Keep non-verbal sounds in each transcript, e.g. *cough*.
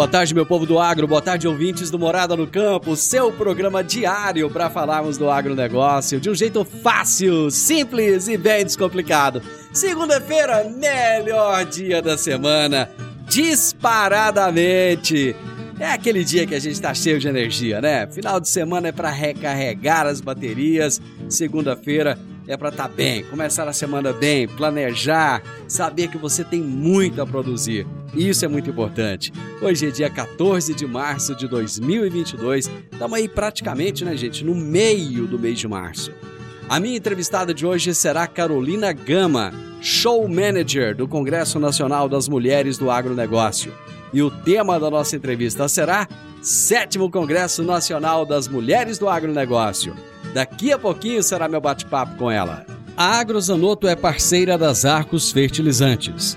Boa tarde, meu povo do agro. Boa tarde, ouvintes do Morada no Campo. Seu programa diário para falarmos do agronegócio de um jeito fácil, simples e bem descomplicado. Segunda-feira, melhor dia da semana, disparadamente. É aquele dia que a gente está cheio de energia, né? Final de semana é para recarregar as baterias. Segunda-feira é para estar tá bem, começar a semana bem, planejar, saber que você tem muito a produzir. Isso é muito importante. Hoje é dia 14 de março de 2022. Estamos aí praticamente, né, gente, no meio do mês de março. A minha entrevistada de hoje será Carolina Gama, show manager do Congresso Nacional das Mulheres do Agronegócio. E o tema da nossa entrevista será Sétimo Congresso Nacional das Mulheres do Agronegócio. Daqui a pouquinho será meu bate-papo com ela. A Agrozanoto é parceira das Arcos Fertilizantes,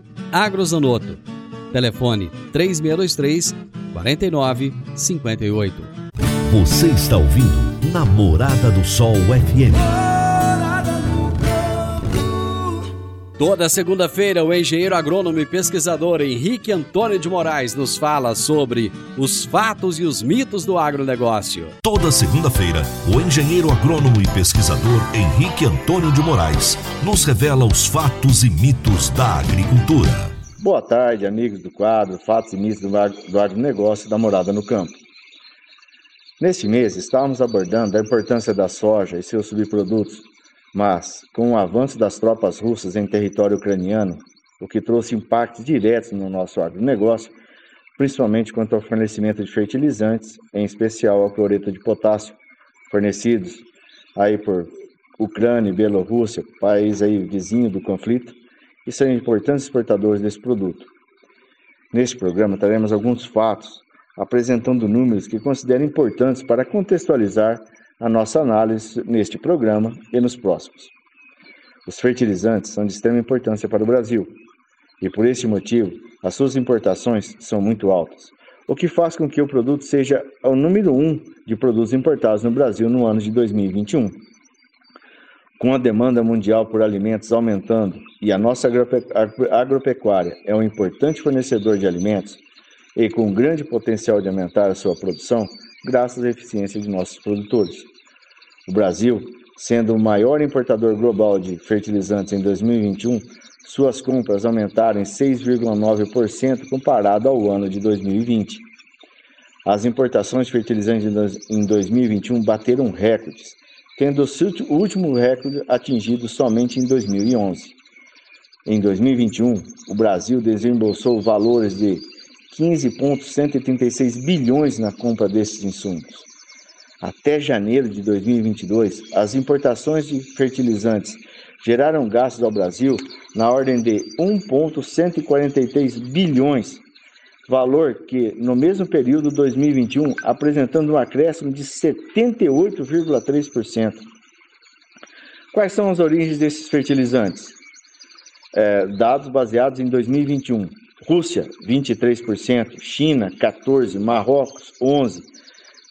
Agrozanoto. Telefone 3623 4958. Você está ouvindo Namorada do Sol FM. Toda segunda-feira, o engenheiro agrônomo e pesquisador Henrique Antônio de Moraes nos fala sobre os fatos e os mitos do agronegócio. Toda segunda-feira, o engenheiro agrônomo e pesquisador Henrique Antônio de Moraes nos revela os fatos e mitos da agricultura. Boa tarde, amigos do quadro Fatos e Mitos do Agronegócio da Morada no Campo. Neste mês, estávamos abordando a importância da soja e seus subprodutos mas, com o avanço das tropas russas em território ucraniano, o que trouxe impactos diretos no nosso agronegócio, principalmente quanto ao fornecimento de fertilizantes, em especial ao cloreto de potássio, fornecidos aí por Ucrânia e Bielorrússia, país aí vizinho do conflito, e são importantes exportadores desse produto. Neste programa teremos alguns fatos apresentando números que considero importantes para contextualizar a nossa análise neste programa e nos próximos. Os fertilizantes são de extrema importância para o Brasil e, por esse motivo, as suas importações são muito altas, o que faz com que o produto seja o número um de produtos importados no Brasil no ano de 2021. Com a demanda mundial por alimentos aumentando e a nossa agropecuária é um importante fornecedor de alimentos, e com grande potencial de aumentar a sua produção, graças à eficiência de nossos produtores. O Brasil, sendo o maior importador global de fertilizantes em 2021, suas compras aumentaram em 6,9% comparado ao ano de 2020. As importações de fertilizantes em 2021 bateram recordes, tendo o último recorde atingido somente em 2011. Em 2021, o Brasil desembolsou valores de 15,136 bilhões na compra desses insumos. Até janeiro de 2022, as importações de fertilizantes geraram gastos ao Brasil na ordem de 1,143 bilhões, valor que, no mesmo período de 2021, apresentando um acréscimo de 78,3%. Quais são as origens desses fertilizantes? É, dados baseados em 2021. Rússia, 23%, China, 14%, Marrocos, 11%,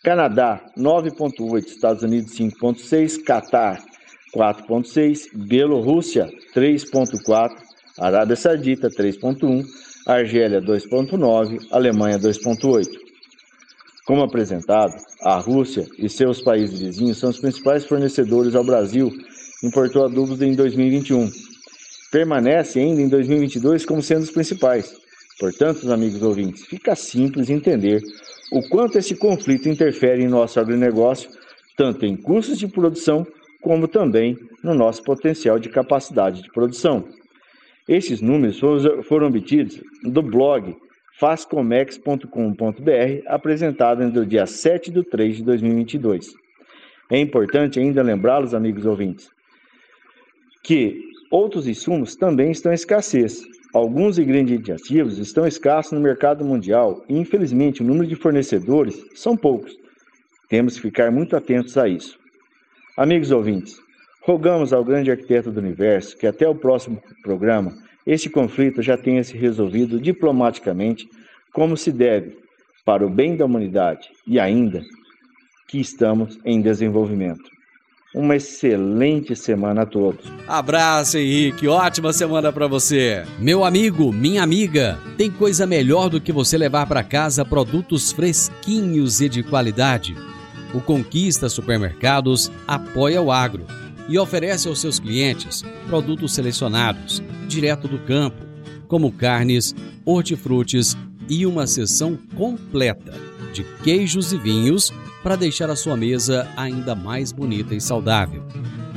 Canadá 9,8%, Estados Unidos 5,6%, Catar 4,6%, Bielorrússia 3,4%, Arábia Saudita 3,1%, Argélia 2,9%, Alemanha 2,8%. Como apresentado, a Rússia e seus países vizinhos são os principais fornecedores ao Brasil, importou adubos em 2021. Permanece ainda em 2022 como sendo os principais. Portanto, amigos ouvintes, fica simples entender o quanto esse conflito interfere em nosso agronegócio, tanto em custos de produção como também no nosso potencial de capacidade de produção. Esses números foram obtidos do blog fazcomex.com.br, apresentado no dia 7 de 3 de 2022. É importante ainda lembrá-los, amigos ouvintes, que outros insumos também estão em escassez. Alguns ingredientes ativos estão escassos no mercado mundial e, infelizmente, o número de fornecedores são poucos. Temos que ficar muito atentos a isso. Amigos ouvintes, rogamos ao grande arquiteto do universo que até o próximo programa este conflito já tenha se resolvido diplomaticamente como se deve, para o bem da humanidade e ainda que estamos em desenvolvimento. Uma excelente semana a todos. Abraço, Henrique. Ótima semana para você. Meu amigo, minha amiga, tem coisa melhor do que você levar para casa produtos fresquinhos e de qualidade. O Conquista Supermercados apoia o agro e oferece aos seus clientes produtos selecionados, direto do campo, como carnes, hortifrutis e uma seção completa de queijos e vinhos para deixar a sua mesa ainda mais bonita e saudável.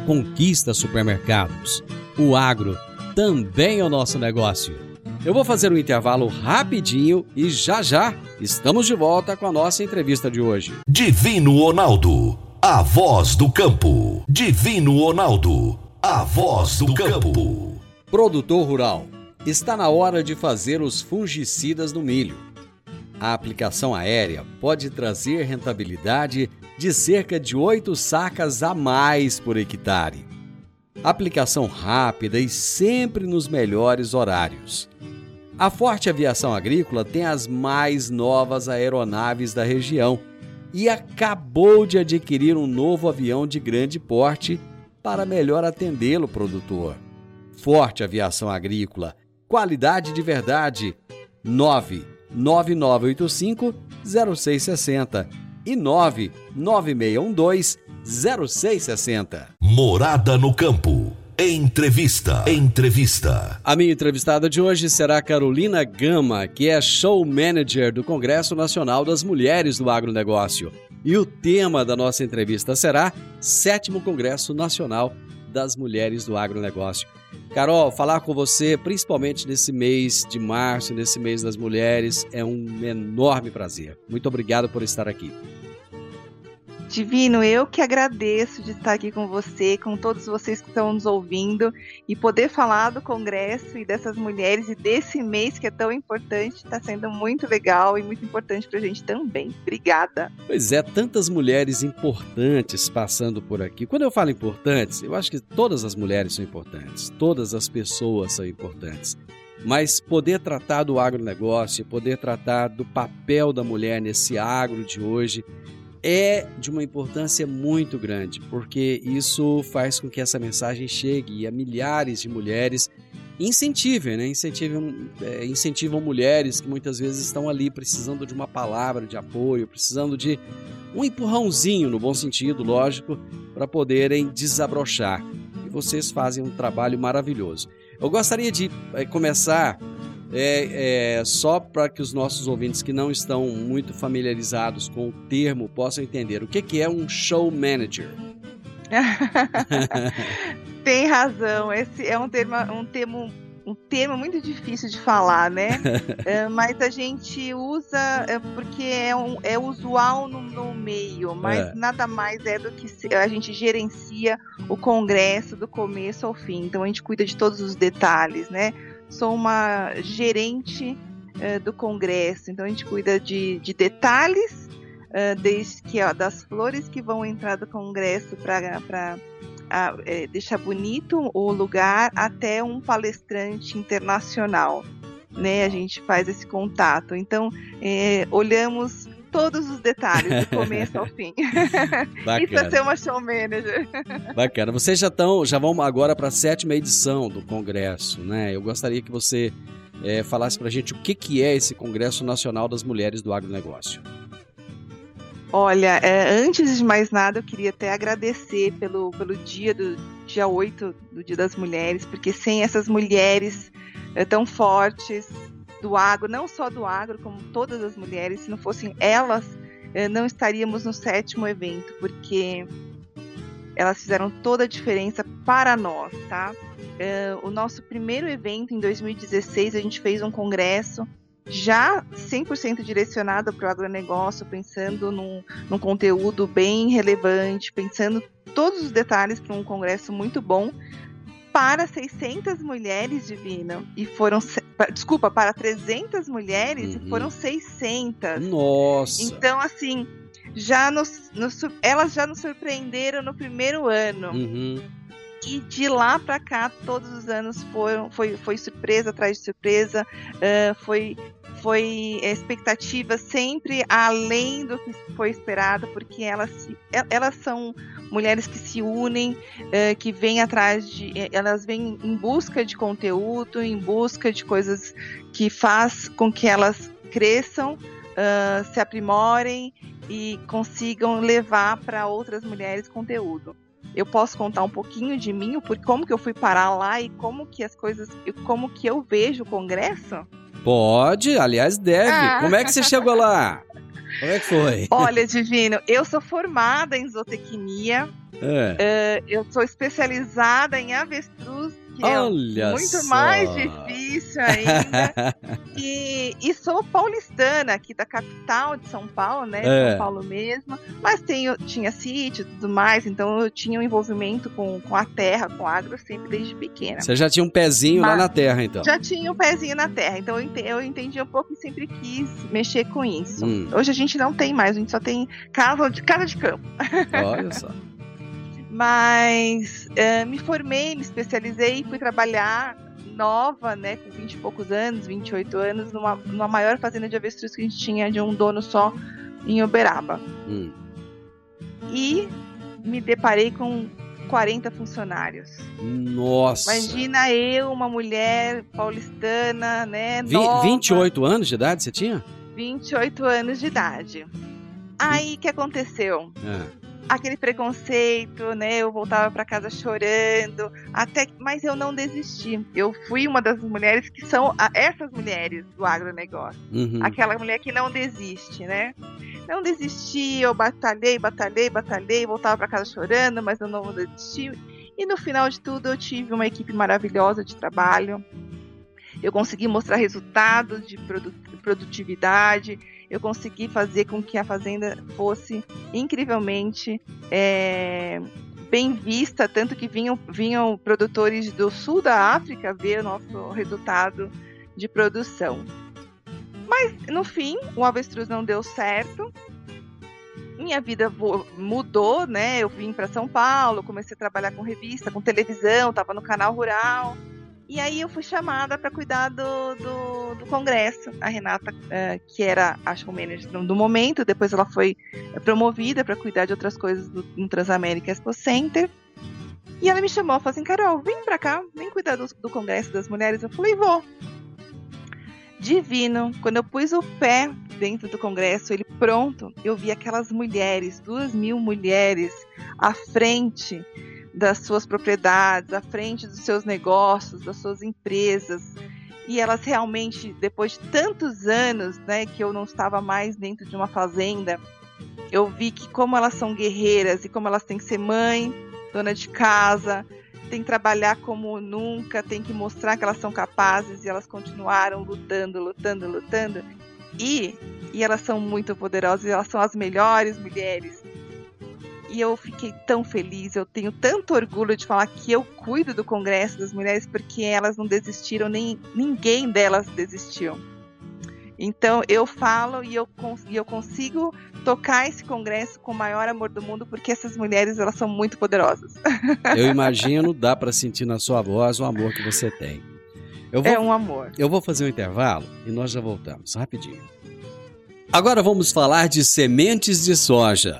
Conquista Supermercados. O agro também é o nosso negócio. Eu vou fazer um intervalo rapidinho e já já estamos de volta com a nossa entrevista de hoje. Divino Ronaldo, a voz do campo. Divino Ronaldo, a voz do campo. Produtor rural, está na hora de fazer os fungicidas no milho a aplicação aérea pode trazer rentabilidade de cerca de 8 sacas a mais por hectare. Aplicação rápida e sempre nos melhores horários. A Forte Aviação Agrícola tem as mais novas aeronaves da região e acabou de adquirir um novo avião de grande porte para melhor atendê-lo, produtor. Forte Aviação Agrícola, qualidade de verdade. 9 9985 0660 e 99612 0660. Morada no campo. Entrevista. Entrevista. A minha entrevistada de hoje será Carolina Gama, que é show manager do Congresso Nacional das Mulheres do Agronegócio. E o tema da nossa entrevista será Sétimo Congresso Nacional das Mulheres do Agronegócio. Carol, falar com você, principalmente nesse mês de março, nesse mês das mulheres, é um enorme prazer. Muito obrigado por estar aqui. Divino, eu que agradeço de estar aqui com você, com todos vocês que estão nos ouvindo e poder falar do Congresso e dessas mulheres e desse mês que é tão importante. Está sendo muito legal e muito importante para a gente também. Obrigada. Pois é, tantas mulheres importantes passando por aqui. Quando eu falo importantes, eu acho que todas as mulheres são importantes, todas as pessoas são importantes mas poder tratar do agronegócio, poder tratar do papel da mulher nesse agro de hoje, é de uma importância muito grande, porque isso faz com que essa mensagem chegue a milhares de mulheres, incentivem, né? incentivam, é, incentivam mulheres que muitas vezes estão ali precisando de uma palavra de apoio, precisando de um empurrãozinho, no bom sentido, lógico, para poderem desabrochar. E vocês fazem um trabalho maravilhoso. Eu gostaria de é, começar é, é, só para que os nossos ouvintes que não estão muito familiarizados com o termo possam entender o que, que é um show manager. *laughs* Tem razão, esse é um termo, um termo um termo muito difícil de falar, né? *laughs* é, mas a gente usa é, porque é, um, é usual no, no meio, mas é. nada mais é do que a gente gerencia o congresso do começo ao fim. Então a gente cuida de todos os detalhes, né? Sou uma gerente uh, do congresso, então a gente cuida de, de detalhes, uh, desde que ó, das flores que vão entrar do congresso para é, deixar bonito o lugar até um palestrante internacional. Né, a gente faz esse contato. Então, é, olhamos todos os detalhes, do começo ao fim. *laughs* Bacana. Isso é ser uma show manager. Bacana. Vocês já estão, já vão agora para a sétima edição do congresso, né? Eu gostaria que você é, falasse para a gente o que, que é esse Congresso Nacional das Mulheres do Agronegócio. Olha, é, antes de mais nada, eu queria até agradecer pelo, pelo dia do dia 8 do Dia das Mulheres, porque sem essas mulheres é, tão fortes do agro, não só do agro, como todas as mulheres, se não fossem elas, é, não estaríamos no sétimo evento, porque elas fizeram toda a diferença para nós, tá? É, o nosso primeiro evento em 2016, a gente fez um congresso já 100% direcionada para o agronegócio, pensando num, num conteúdo bem relevante, pensando todos os detalhes para um congresso muito bom, para 600 mulheres divina. E foram desculpa para 300 mulheres uhum. e foram 600 nossa. Então assim já nos, nos, elas já nos surpreenderam no primeiro ano. Uhum. E de lá para cá, todos os anos foram, foi, foi surpresa atrás de surpresa, uh, foi, foi expectativa sempre além do que foi esperado, porque elas, elas são mulheres que se unem, uh, que vêm atrás de. Elas vêm em busca de conteúdo, em busca de coisas que faz com que elas cresçam, uh, se aprimorem e consigam levar para outras mulheres conteúdo eu posso contar um pouquinho de mim, por como que eu fui parar lá e como que as coisas, como que eu vejo o congresso? Pode, aliás, deve. Ah. Como é que você chegou lá? *laughs* Como é que foi? Olha, Divino, eu sou formada em zootecnia. É. Uh, eu sou especializada em avestruz que Olha é muito só. mais difícil ainda. *laughs* e, e, sou paulistana, aqui da capital de São Paulo, né? É. São Paulo mesmo. Mas tenho, tinha sítio e tudo mais, então eu tinha um envolvimento com, com a terra, com agro, sempre desde pequena. Você já tinha um pezinho mas, lá na terra, então? Já tinha um pezinho na terra, então eu entendi, eu entendi um pouco e sempre quis mexer com isso. Hum. Hoje a gente não tem mais, a gente só tem casa de, casa de campo. Olha só. *laughs* Mas uh, me formei, me especializei e fui trabalhar nova, né, com 20 e poucos anos, 28 anos, numa, numa maior fazenda de avestruz que a gente tinha de um dono só em Uberaba. Hum. E me deparei com 40 funcionários. Nossa! Imagina eu, uma mulher paulistana, né? Vi, 28 anos de idade você tinha? 28 anos de idade. Aí o que aconteceu? É aquele preconceito, né? Eu voltava para casa chorando, até mas eu não desisti. Eu fui uma das mulheres que são essas mulheres do agronegócio. Uhum. Aquela mulher que não desiste, né? Não desisti, eu batalhei, batalhei, batalhei, voltava para casa chorando, mas eu não desisti. E no final de tudo eu tive uma equipe maravilhosa de trabalho. Eu consegui mostrar resultados de produtividade, eu consegui fazer com que a fazenda fosse incrivelmente é, bem vista, tanto que vinham, vinham produtores do sul da África ver o nosso resultado de produção. Mas no fim, o avestruz não deu certo. Minha vida mudou, né? Eu vim para São Paulo, comecei a trabalhar com revista, com televisão, estava no canal rural. E aí eu fui chamada para cuidar do, do, do, congresso. A Renata, uh, que era, acho, o manager do momento, depois ela foi eh, promovida para cuidar de outras coisas do, no Transamérica Expo Center. E ela me chamou, falou assim, Carol, vem pra cá, vem cuidar do, do Congresso das Mulheres. Eu falei, vou. Divino. Quando eu pus o pé dentro do Congresso, ele pronto, eu vi aquelas mulheres, duas mil mulheres à frente das suas propriedades, à frente dos seus negócios, das suas empresas. E elas realmente, depois de tantos anos, né, que eu não estava mais dentro de uma fazenda, eu vi que como elas são guerreiras e como elas têm que ser mãe, dona de casa, tem que trabalhar como nunca, tem que mostrar que elas são capazes e elas continuaram lutando, lutando, lutando. E, e elas são muito poderosas, elas são as melhores mulheres e eu fiquei tão feliz. Eu tenho tanto orgulho de falar que eu cuido do Congresso das Mulheres porque elas não desistiram, nem ninguém delas desistiu. Então eu falo e eu, e eu consigo tocar esse congresso com o maior amor do mundo porque essas mulheres elas são muito poderosas. *laughs* Eu imagino, dá para sentir na sua voz o amor que você tem. Vou, é um amor. Eu vou fazer um intervalo e nós já voltamos rapidinho. Agora vamos falar de sementes de soja.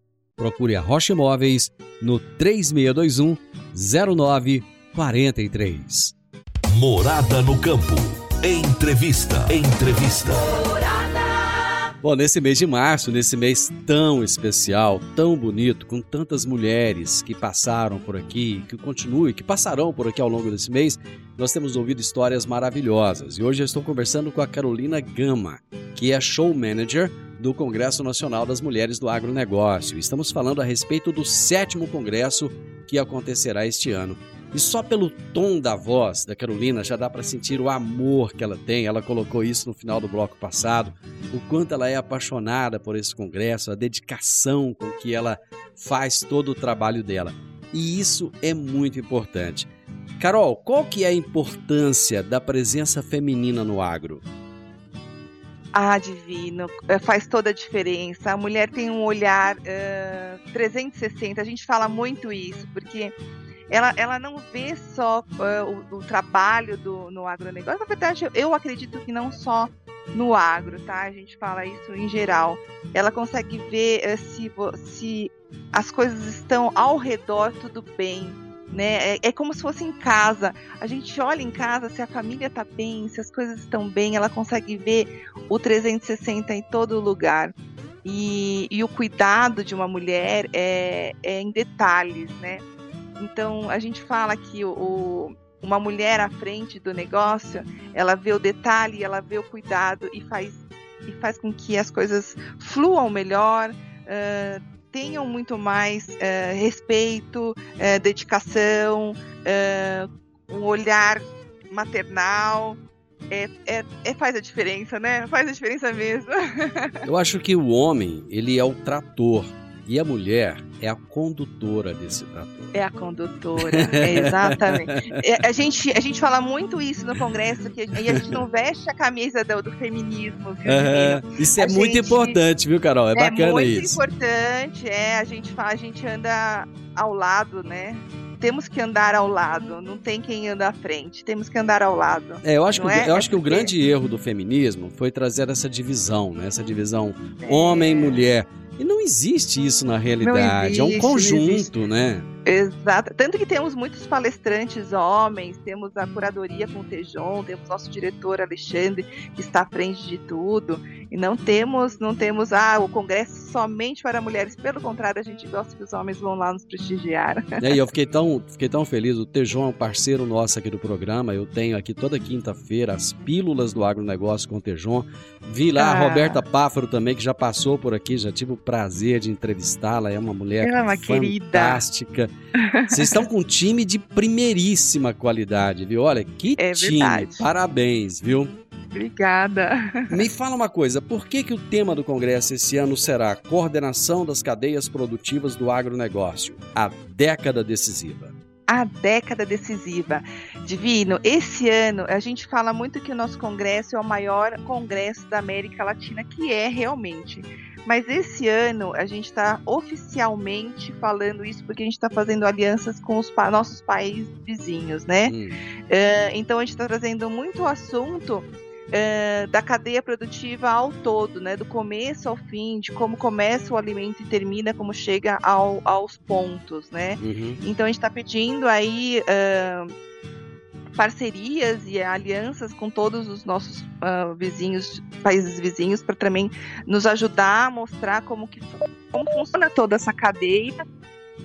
procure a Rocha Imóveis no 3621 0943. Morada no campo. Entrevista. Entrevista. Bom, nesse mês de março, nesse mês tão especial, tão bonito, com tantas mulheres que passaram por aqui, que continuam e que passarão por aqui ao longo desse mês, nós temos ouvido histórias maravilhosas. E hoje eu estou conversando com a Carolina Gama, que é show manager do Congresso Nacional das Mulheres do Agronegócio. Estamos falando a respeito do sétimo congresso que acontecerá este ano. E só pelo tom da voz da Carolina já dá para sentir o amor que ela tem. Ela colocou isso no final do bloco passado, o quanto ela é apaixonada por esse congresso, a dedicação com que ela faz todo o trabalho dela. E isso é muito importante. Carol, qual que é a importância da presença feminina no agro? Ah, divino, eh, faz toda a diferença. A mulher tem um olhar uh, 360, a gente fala muito isso, porque ela, ela não vê só uh, o, o, trabalho do, no agronegócio. Na verdade, eu acredito que não só no agro, tá? A gente fala isso em geral. Ela consegue ver uh, se, se as coisas estão ao redor tudo bem né? É, é, como se fosse em casa. A gente olha em casa se a família está bem, se as coisas estão bem, ela consegue ver o 360 em todo lugar. E, e o cuidado de uma mulher é, é, em detalhes, né? Então a gente fala que o, o, uma mulher à frente do negócio, ela vê o detalhe, ela vê o cuidado e faz, e faz com que as coisas fluam melhor. Uh, tenham muito mais uh, respeito, uh, dedicação, uh, um olhar maternal. É, é, é, faz a diferença, né? Faz a diferença mesmo. *laughs* Eu acho que o homem, ele é o trator e a mulher é a condutora desse trator. É a condutora, é exatamente. *laughs* É, a, gente, a gente fala muito isso no Congresso, que a, gente não veste a camisa do, do feminismo, viu? Uhum. Isso é a muito gente, importante, viu, Carol? É, é bacana isso. É muito importante, é, a gente, a gente anda ao lado, né? temos que andar ao lado, não tem quem anda à frente, temos que andar ao lado. É, eu acho, que, é? eu acho que o grande erro do feminismo foi trazer essa divisão, né? Essa divisão é. homem-mulher. E não existe isso na realidade. Existe, é um conjunto, né? Exato. Tanto que temos muitos palestrantes homens, temos a curadoria com o Tejon, temos nosso diretor Alexandre, que está à frente de tudo. E não temos, não temos ah, o congresso somente para mulheres. Pelo contrário, a gente gosta que os homens vão lá nos prestigiar. E aí, eu fiquei tão, fiquei tão feliz. O Tejon é um parceiro nosso aqui do programa. Eu tenho aqui toda quinta-feira as pílulas do agronegócio com o Tejon. Vi lá ah. a Roberta Páfaro também, que já passou por aqui, já tive o prazer de entrevistá-la. É uma mulher Ela é uma fantástica. Querida. Vocês estão com um time de primeiríssima qualidade, viu? Olha, que é time. Verdade. Parabéns, viu? Obrigada. Me fala uma coisa, por que, que o tema do congresso esse ano será Coordenação das Cadeias Produtivas do Agronegócio, a década decisiva? a década decisiva. Divino, esse ano a gente fala muito que o nosso congresso é o maior congresso da América Latina, que é realmente. Mas esse ano a gente está oficialmente falando isso porque a gente está fazendo alianças com os pa nossos países vizinhos, né? Hum. Uh, então a gente está trazendo muito assunto uh, da cadeia produtiva ao todo, né? Do começo ao fim, de como começa o alimento e termina, como chega ao, aos pontos, né? Uhum. Então a gente está pedindo aí. Uh, parcerias e alianças com todos os nossos uh, vizinhos, países vizinhos, para também nos ajudar a mostrar como que como funciona toda essa cadeia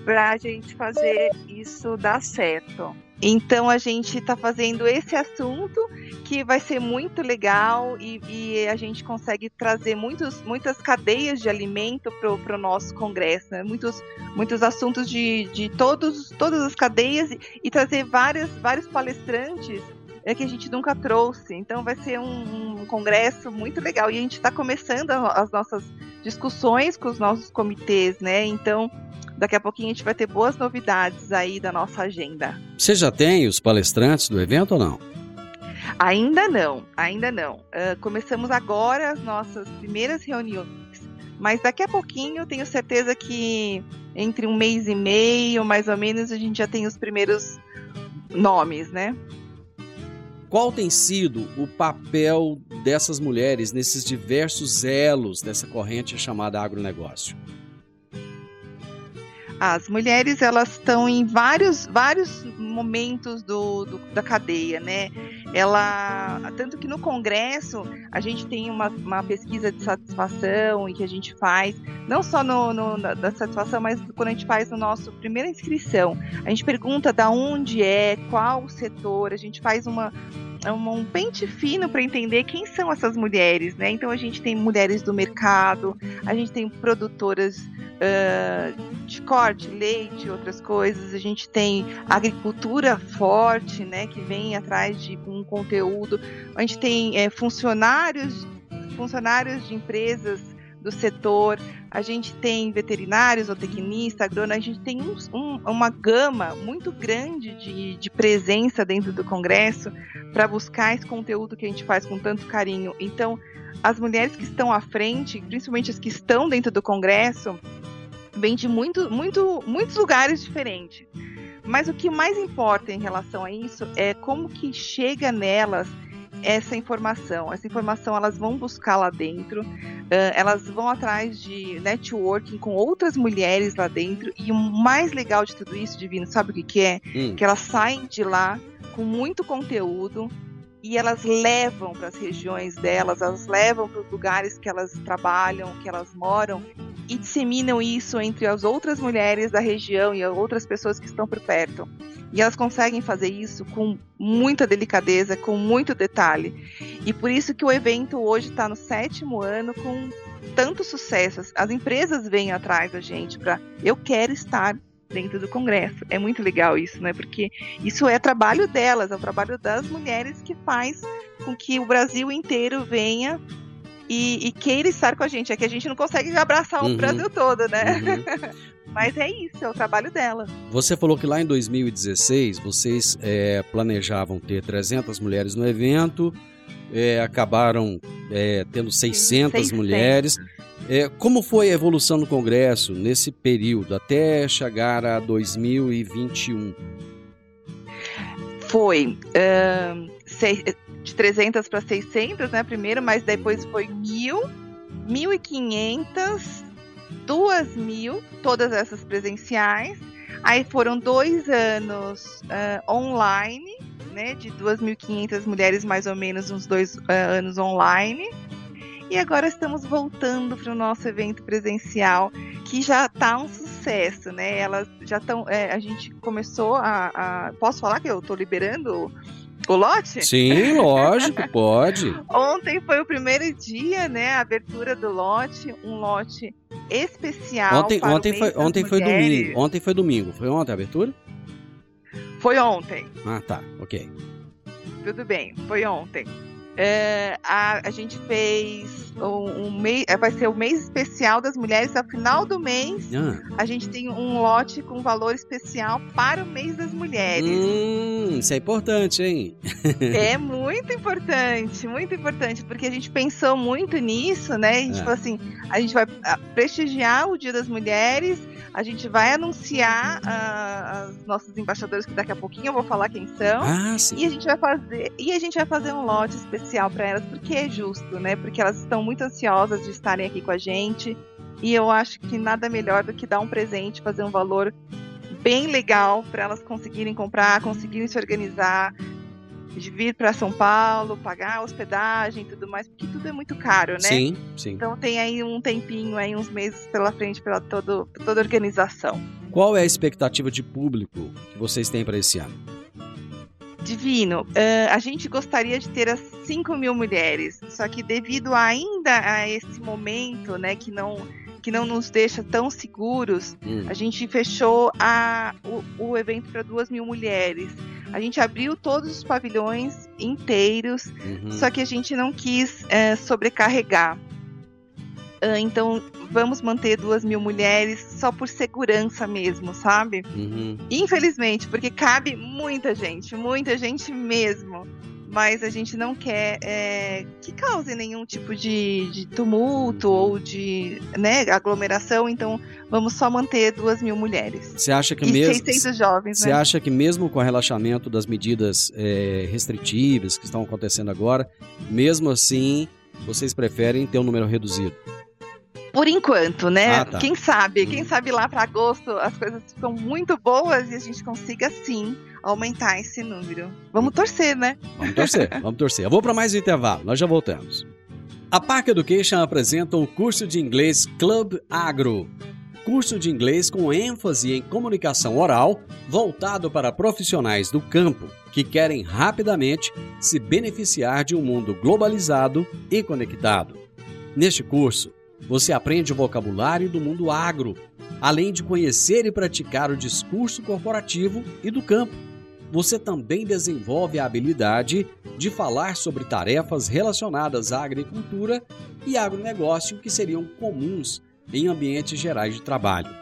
para a gente fazer isso dar certo. Então a gente está fazendo esse assunto que vai ser muito legal e, e, a gente consegue trazer muitos, muitas cadeias de alimento para o nosso congresso, né? muitos, muitos assuntos de, de todos, todas as cadeias e, e trazer várias, vários palestrantes é que a gente nunca trouxe. Então vai ser um, um congresso muito legal e a gente está começando as nossas discussões com os nossos comitês, né? Então daqui a pouquinho a gente vai ter boas novidades aí da nossa agenda. Você já tem os palestrantes do evento ou não? Ainda não, ainda não. Uh, começamos agora as nossas primeiras reuniões, mas daqui a pouquinho tenho certeza que entre um mês e meio, mais ou menos, a gente já tem os primeiros nomes, né? Qual tem sido o papel dessas mulheres nesses diversos elos dessa corrente chamada agronegócio? As mulheres elas estão em vários, vários momentos do, do, da cadeia, né? Ela, tanto que no Congresso a gente tem uma, uma pesquisa de satisfação e que a gente faz, não só no, no da satisfação, mas quando a gente faz no nosso primeira inscrição, a gente pergunta da onde é, qual setor, a gente faz uma um pente fino para entender quem são essas mulheres, né? Então a gente tem mulheres do mercado, a gente tem produtoras uh, de corte, leite, outras coisas. A gente tem agricultura forte, né, que vem atrás de um conteúdo. A gente tem é, funcionários, funcionários de empresas do setor. A gente tem veterinários, zootecnista, agrônomo. A gente tem um, um, uma gama muito grande de, de presença dentro do Congresso para buscar esse conteúdo que a gente faz com tanto carinho. Então, as mulheres que estão à frente, principalmente as que estão dentro do Congresso, vem de muito, muito, muitos lugares diferentes. Mas o que mais importa em relação a isso é como que chega nelas essa informação. Essa informação elas vão buscar lá dentro, elas vão atrás de networking com outras mulheres lá dentro. E o mais legal de tudo isso, Divino, sabe o que, que é? Hum. Que elas saem de lá com muito conteúdo, e elas levam para as regiões delas, elas levam para os lugares que elas trabalham, que elas moram e disseminam isso entre as outras mulheres da região e outras pessoas que estão por perto. E elas conseguem fazer isso com muita delicadeza, com muito detalhe. E por isso que o evento hoje está no sétimo ano com tanto sucesso. As empresas vêm atrás da gente para eu quero estar dentro do Congresso. É muito legal isso, né? Porque isso é trabalho delas, é o trabalho das mulheres que faz com que o Brasil inteiro venha e, e queira estar com a gente. É que a gente não consegue abraçar o uhum. Brasil todo, né? Uhum. *laughs* Mas é isso, é o trabalho dela. Você falou que lá em 2016 vocês é, planejavam ter 300 mulheres no evento, é, acabaram é, tendo 600, 600 mulheres. É, como foi a evolução no Congresso nesse período, até chegar a 2021? Foi uh, seis, de 300 para 600, né, primeiro, mas depois foi 1.000, 1.500, 2.000, todas essas presenciais. Aí foram dois anos uh, online, né, de 2.500 mulheres mais ou menos, uns dois uh, anos online. E agora estamos voltando para o nosso evento presencial, que já está um sucesso, né? Elas já estão. É, a gente começou a, a, Posso falar que eu estou liberando o lote? Sim, *laughs* lógico, pode. Ontem foi o primeiro dia, né? A abertura do lote, um lote especial. Ontem, ontem foi, ontem foi domingo. Ontem foi domingo. Foi ontem a abertura? Foi ontem. Ah, tá, ok. Tudo bem, foi ontem. É, a, a gente fez um, um mês, vai ser o mês especial das mulheres. Ao final do mês, Ah. a gente tem um lote com valor especial para o mês das mulheres. Hum, isso é importante, hein? *laughs* É muito importante, muito importante, porque a gente pensou muito nisso, né? A gente É. falou assim: a gente vai ah, prestigiar o Dia das Mulheres, a gente vai anunciar ah, as nossas embaixadoras, que daqui a pouquinho eu vou falar quem são. Ah, sim. E a gente vai fazer, e a gente vai fazer um lote especial para elas, porque é justo, né? Porque elas estão muito ansiosas de estarem aqui com a gente. E eu acho que nada melhor do que dar um presente, fazer um valor bem legal para elas conseguirem comprar, conseguirem se organizar, de vir para São Paulo, pagar a hospedagem e tudo mais, porque tudo é muito caro, né? Sim, sim. Então tem aí um tempinho, aí uns meses pela frente todo, toda organização. Qual é a expectativa de público que vocês têm para esse ano? Divino, ah, a gente gostaria de ter as 5 mil mulheres, só que devido ainda a esse momento, né, que não, que não nos deixa tão seguros, Hum, a gente fechou a, o, o evento para 2 mil mulheres. A gente abriu todos os pavilhões inteiros, uhum. só que a gente não quis eh, sobrecarregar. Ah, então, vamos manter duas mil mulheres só por segurança mesmo, sabe? Uhum. Infelizmente, porque cabe muita gente, muita gente mesmo. Mas a gente não quer é, que cause nenhum tipo de, de tumulto ou de né, aglomeração, então vamos só manter duas mil mulheres. Você acha que E mesmo 600 jovens, Você né? acha que mesmo com o relaxamento das medidas eh, restritivas que estão acontecendo agora, mesmo assim, vocês preferem ter um número reduzido? Por enquanto, né? Ah, tá. Quem sabe? Hum. Quem sabe lá para agosto as coisas ficam muito boas e a gente consiga sim aumentar esse número. Vamos torcer, né? Vamos torcer, *laughs* vamos torcer. Eu vou para mais um intervalo, nós já voltamos. A Park Education apresenta o curso de inglês Club Agro. Curso de inglês com ênfase em comunicação oral, voltado para profissionais do campo que querem rapidamente se beneficiar de um mundo globalizado e conectado. Neste curso, você aprende o vocabulário do mundo agro, além de conhecer e praticar o discurso corporativo e do campo. Você também desenvolve a habilidade de falar sobre tarefas relacionadas à agricultura e agronegócio que seriam comuns em ambientes gerais de trabalho.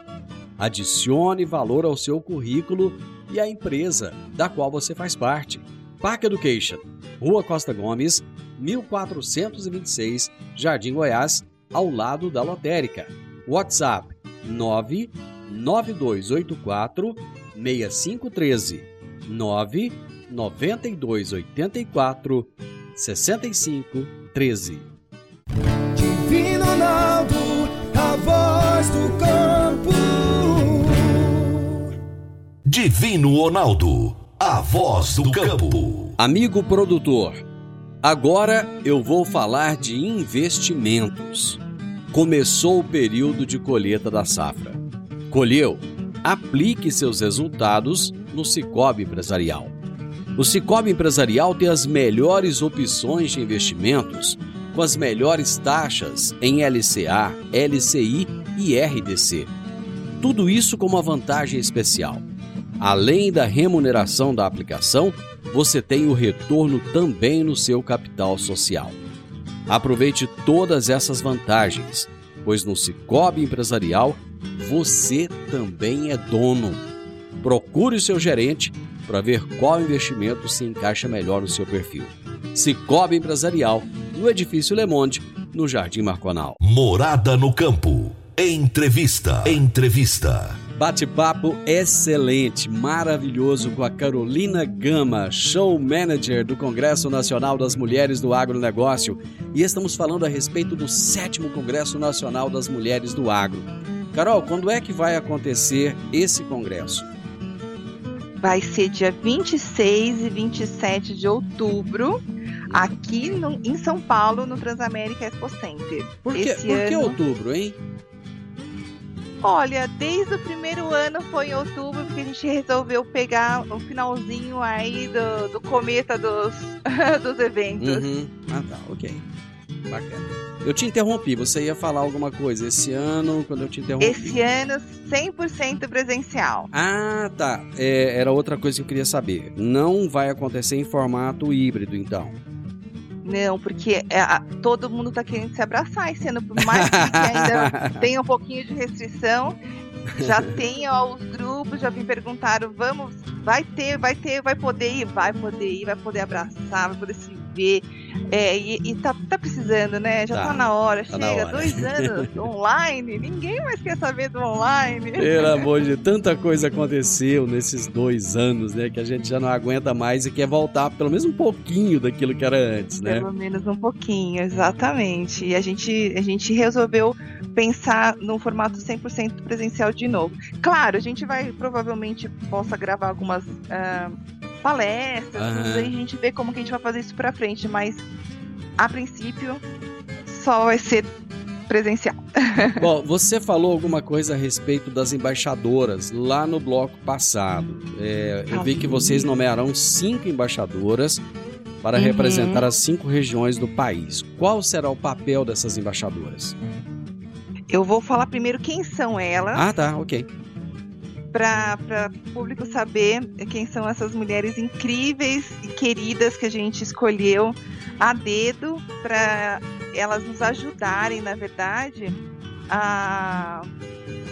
Adicione valor ao seu currículo e à empresa da qual você faz parte. Park Education, Rua Costa Gomes, 1426, Jardim Goiás, ao lado da lotérica. WhatsApp 99284 6513 99284 6513 Divino Ronaldo, a voz do campo. Divino Ronaldo, a voz do campo. Amigo produtor, agora eu vou falar de investimentos. Começou o período de colheita da safra. Colheu? Aplique seus resultados no Cicobi Empresarial. O Cicobi Empresarial tem as melhores opções de investimentos com as melhores taxas em LCA, LCI e RDC. Tudo isso com uma vantagem especial. Além da remuneração da aplicação, você tem o retorno também no seu capital social. Aproveite todas essas vantagens, pois no Cicobi Empresarial você também é dono. Procure o seu gerente para ver qual investimento se encaixa melhor no seu perfil. Cicobi Empresarial, no Edifício Le Monde, no Jardim Marconal. Morada no campo. Entrevista. Entrevista. Bate-papo excelente, maravilhoso com a Carolina Gama, show manager do Congresso Nacional das Mulheres do Agronegócio. E estamos falando a respeito do sétimo Congresso Nacional das Mulheres do Agro. Carol, quando é que vai acontecer esse congresso? Vai ser dia 26 e 27 de outubro, aqui no- em São Paulo, no Transamérica Expo Center. Por que, por que ano- outubro, hein? Olha, desde o primeiro ano foi em outubro, porque a gente resolveu pegar o finalzinho aí do, do cometa dos, *laughs* dos eventos. Uhum. Ah, tá, ok. Bacana. Eu te interrompi, você ia falar alguma coisa esse ano, quando eu te interrompi. Esse ano, 100% presencial. Ah, tá. É, era outra coisa que eu queria saber. Não vai acontecer em formato híbrido, então. Não, porque é, a, todo mundo tá querendo se abraçar esse ano, por mais que *laughs* ainda tenha um pouquinho de restrição. Já tem ó, os grupos, já me perguntaram, vamos, vai ter, vai ter, vai poder ir, vai poder ir, vai poder abraçar, vai poder se É, e, e tá, tá, precisando, né? Já tá, tá na hora, tá chega, na hora. dois *laughs* anos online, ninguém mais quer saber do online. Pelo amor de tanta coisa aconteceu nesses dois anos, né? Que a gente já não aguenta mais e quer voltar pelo menos um pouquinho daquilo que era antes, né? Pelo menos um pouquinho, exatamente. E a gente, a gente resolveu pensar num formato 100% presencial de novo. Claro, a gente vai provavelmente possa gravar algumas. Uh, palestras, uhum. aí a gente vê como que a gente vai fazer isso pra frente, mas a princípio só vai ser presencial. *laughs* Bom, você falou alguma coisa a respeito das embaixadoras lá no bloco passado. É, eu vi que vocês nomearão cinco embaixadoras para uhum. representar as cinco regiões do país. Qual será o papel dessas embaixadoras? Eu vou falar primeiro quem são elas. Ah, tá, ok para o público saber quem são essas mulheres incríveis e queridas que a gente escolheu a dedo para elas nos ajudarem, na verdade, a,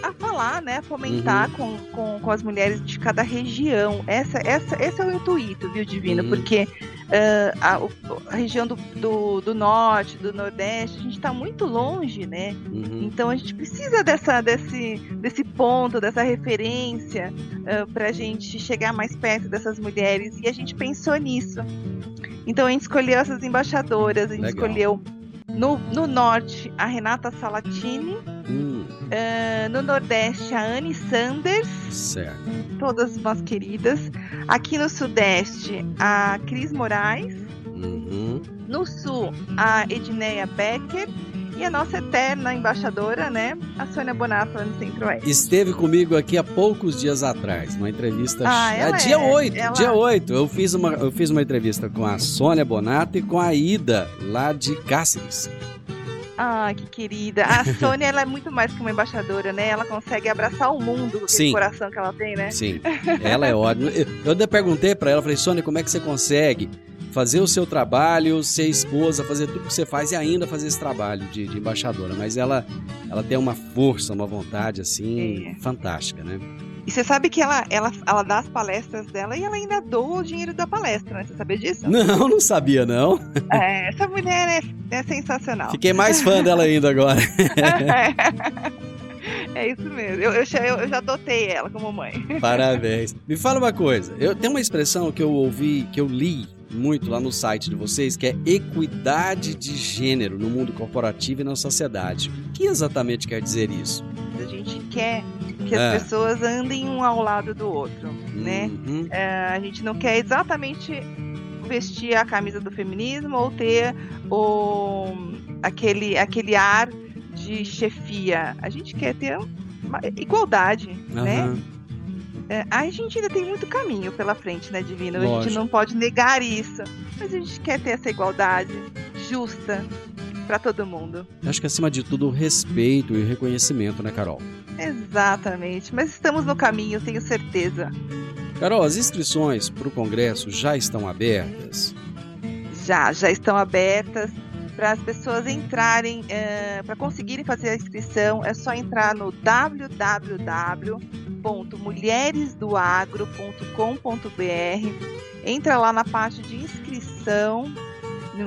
a falar, né, fomentar uhum. com, com, com, as mulheres de cada região. Essa, essa, esse é o intuito, viu, Divino? Uhum. Porque uh, a, a, região do, do, do, norte, do nordeste, a gente está muito longe, né? Uhum. Então a gente precisa dessa, desse, desse ponto, dessa referência uh, para a gente chegar mais perto dessas mulheres e a gente pensou nisso. Então a gente escolheu essas embaixadoras, a gente Legal. escolheu no, no norte, a Renata Salatini. Hum. Uh, no nordeste, a Anne Sanders. Certo. Todas umas queridas. Aqui no sudeste, a Cris Moraes. Uhum. No sul, a Edneia Becker. E a nossa eterna embaixadora, né? A Sônia Bonato, lá no Centro-Oeste. Esteve comigo aqui há poucos dias atrás, numa entrevista. Ah, ela é, dia é, 8, ela... dia 8. Eu fiz, uma, eu fiz uma entrevista com a Sônia Bonato e com a Ida, lá de Cáceres. Ah, que querida. A *laughs* Sônia, ela é muito mais que uma embaixadora, né? Ela consegue abraçar o mundo com o coração que ela tem, né? Sim, *laughs* ela é ótima. Eu, eu até perguntei para ela, falei, Sônia, como é que você consegue fazer o seu trabalho, ser esposa, fazer tudo que você faz e ainda fazer esse trabalho de, de embaixadora. Mas ela, ela tem uma força, uma vontade assim é. fantástica, né? E você sabe que ela, ela, ela dá as palestras dela e ela ainda doa o dinheiro da palestra, né? Você sabia disso? Não, não sabia, não. É, essa mulher é, é sensacional. Fiquei mais fã dela ainda agora. *laughs* É isso mesmo. Eu, eu, já, eu já adotei ela como mãe. Parabéns. Me fala uma coisa. Eu tenho uma expressão que eu ouvi, que eu li muito lá no site de vocês, que é equidade de gênero no mundo corporativo e na sociedade. O que exatamente quer dizer isso? A gente quer que as é. pessoas andem um ao lado do outro, né? uhum. É, a gente não quer exatamente vestir a camisa do feminismo ou ter o, aquele, aquele ar de chefia. A gente quer ter igualdade, uhum. né? É, a gente ainda tem muito caminho pela frente, né, Divino? Lógico. A gente não pode negar isso. Mas a gente quer ter essa igualdade justa para todo mundo. Acho que acima de tudo o respeito e reconhecimento, né, Carol? Exatamente. Mas estamos no caminho, tenho certeza. Carol, as inscrições para o congresso já estão abertas? Já, já estão abertas para as pessoas entrarem, é, para conseguirem fazer a inscrição, é só entrar no www.mulheresdoagro.com.br. Entra lá na parte de inscrição,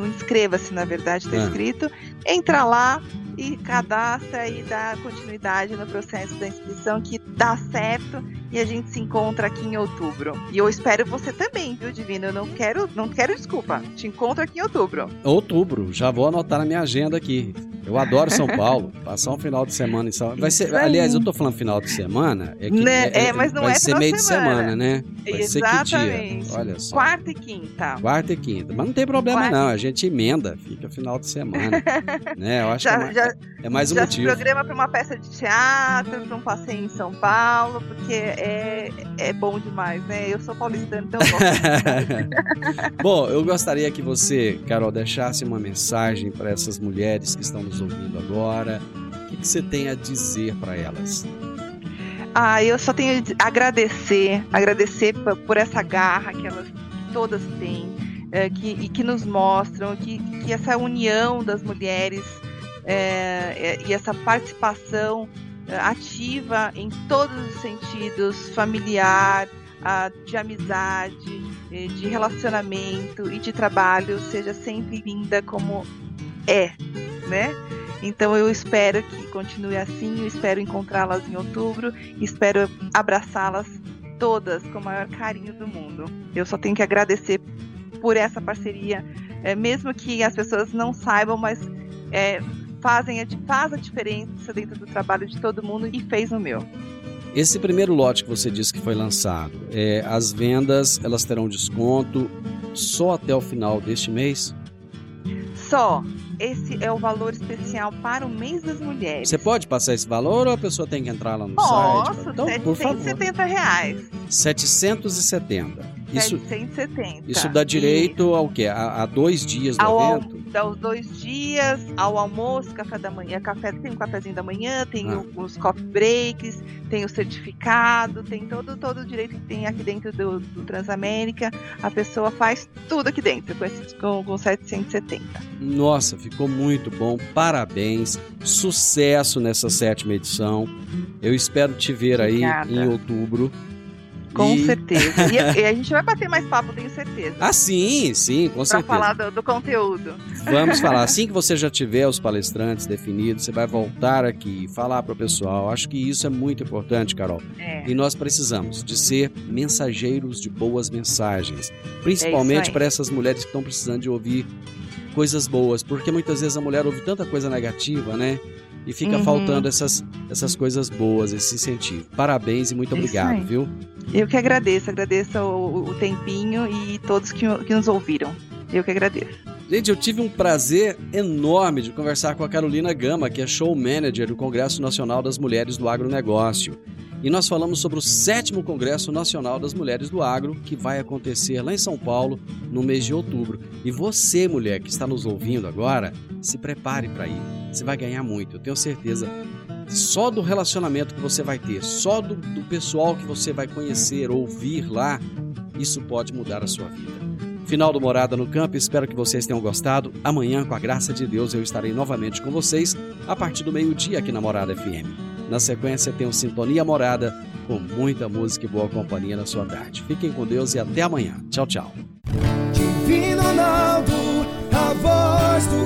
inscreva-se na verdade, está é. escrito. Entra lá e cadastra e dá continuidade no processo da inscrição que dá certo e a gente se encontra aqui em outubro. E eu espero você também, viu, Divino? Eu não quero, não quero desculpa. Te encontro aqui em outubro. Outubro, já vou anotar na minha agenda aqui. Eu adoro São Paulo. *laughs* Passar um final de semana em São Paulo. Vai ser, aliás, eu tô falando final de semana. É, que, né? é, é mas não vai é ser meio de semana, né? Vai Exatamente. ser que dia? Olha só. Quarta e quinta. Quarta e quinta. Mas não tem problema, Quarta... não. A gente emenda, fica final de semana. *laughs* né? Eu acho já, que é, já, é mais um já motivo. Já se programa para uma peça de teatro, para um passeio em São Paulo, porque é, é bom demais, né? Eu sou paulistano, então eu *laughs* Bom, eu gostaria que você, Carol, deixasse uma mensagem para essas mulheres que estão nos ouvindo agora agora. O que, que você tem a dizer para elas? Ah, eu só tenho a agradecer, agradecer por essa garra que elas todas têm. é, que, e que nos mostram que, que essa união das mulheres é, e essa participação ativa em todos os sentidos familiar, de amizade, de relacionamento e de trabalho seja sempre linda como é, né? Então eu espero que continue assim, eu espero encontrá-las em outubro, espero abraçá-las todas com o maior carinho do mundo. Eu só tenho que agradecer por essa parceria, é, mesmo que as pessoas não saibam, mas é, fazem a, faz a diferença dentro do trabalho de todo mundo e fez o meu. Esse primeiro lote que você disse que foi lançado, é, as vendas elas terão desconto só até o final deste mês? Só. Esse é o valor especial para o mês das mulheres. Você pode passar esse valor ou a pessoa tem que entrar lá no Posso, site? Então, 770 reais. 770. Isso, 770. Isso dá direito e... ao quê? A, a, dois dias do ao, evento? Dá os dois dias, ao almoço, café da manhã, café, tem um cafezinho da manhã, tem ah. os coffee breaks, tem o certificado, tem todo, todo o direito que tem aqui dentro do, do Transamérica. A pessoa faz tudo aqui dentro com, esse, com, com 770. Nossa, ficou muito bom. Parabéns. Sucesso nessa sétima edição. Eu espero te ver aí Obrigada. em outubro. Com e... certeza. E *laughs* a, e a, gente vai bater mais papo, tenho certeza. Ah, sim, sim, com pra certeza. Para falar do, do, conteúdo. Vamos falar. *laughs* Assim que você já tiver os palestrantes definidos, você vai voltar aqui e falar para o pessoal. Acho que isso é muito importante, Carol. É. E nós precisamos de ser mensageiros de boas mensagens. Principalmente é para essas mulheres que estão precisando de ouvir coisas boas. Porque muitas vezes a mulher ouve tanta coisa negativa, né? E fica uhum. faltando essas, essas coisas boas, esse incentivo. Parabéns e muito obrigado, viu? Eu que agradeço, agradeço o, o tempinho e todos que, que nos ouviram. Eu que agradeço. Gente, eu tive um prazer enorme de conversar com a Carolina Gama, que é show manager do Congresso Nacional das Mulheres do Agronegócio. E nós falamos sobre o sétimo Congresso Nacional das Mulheres do Agro, que vai acontecer lá em São Paulo no mês de outubro. E você, mulher que está nos ouvindo agora, se prepare para ir. Você vai ganhar muito, eu tenho certeza. Só do relacionamento que você vai ter, só do, do pessoal que você vai conhecer, ouvir lá, isso pode mudar a sua vida. Final do Morada no Campo, espero que vocês tenham gostado. Amanhã, com a graça de Deus, eu estarei novamente com vocês a partir do meio-dia aqui na Morada FM. Na sequência, tem o Sintonia Morada, com muita música e boa companhia na sua tarde. Fiquem com Deus e até amanhã. Tchau, tchau. Divino Ronaldo, a voz do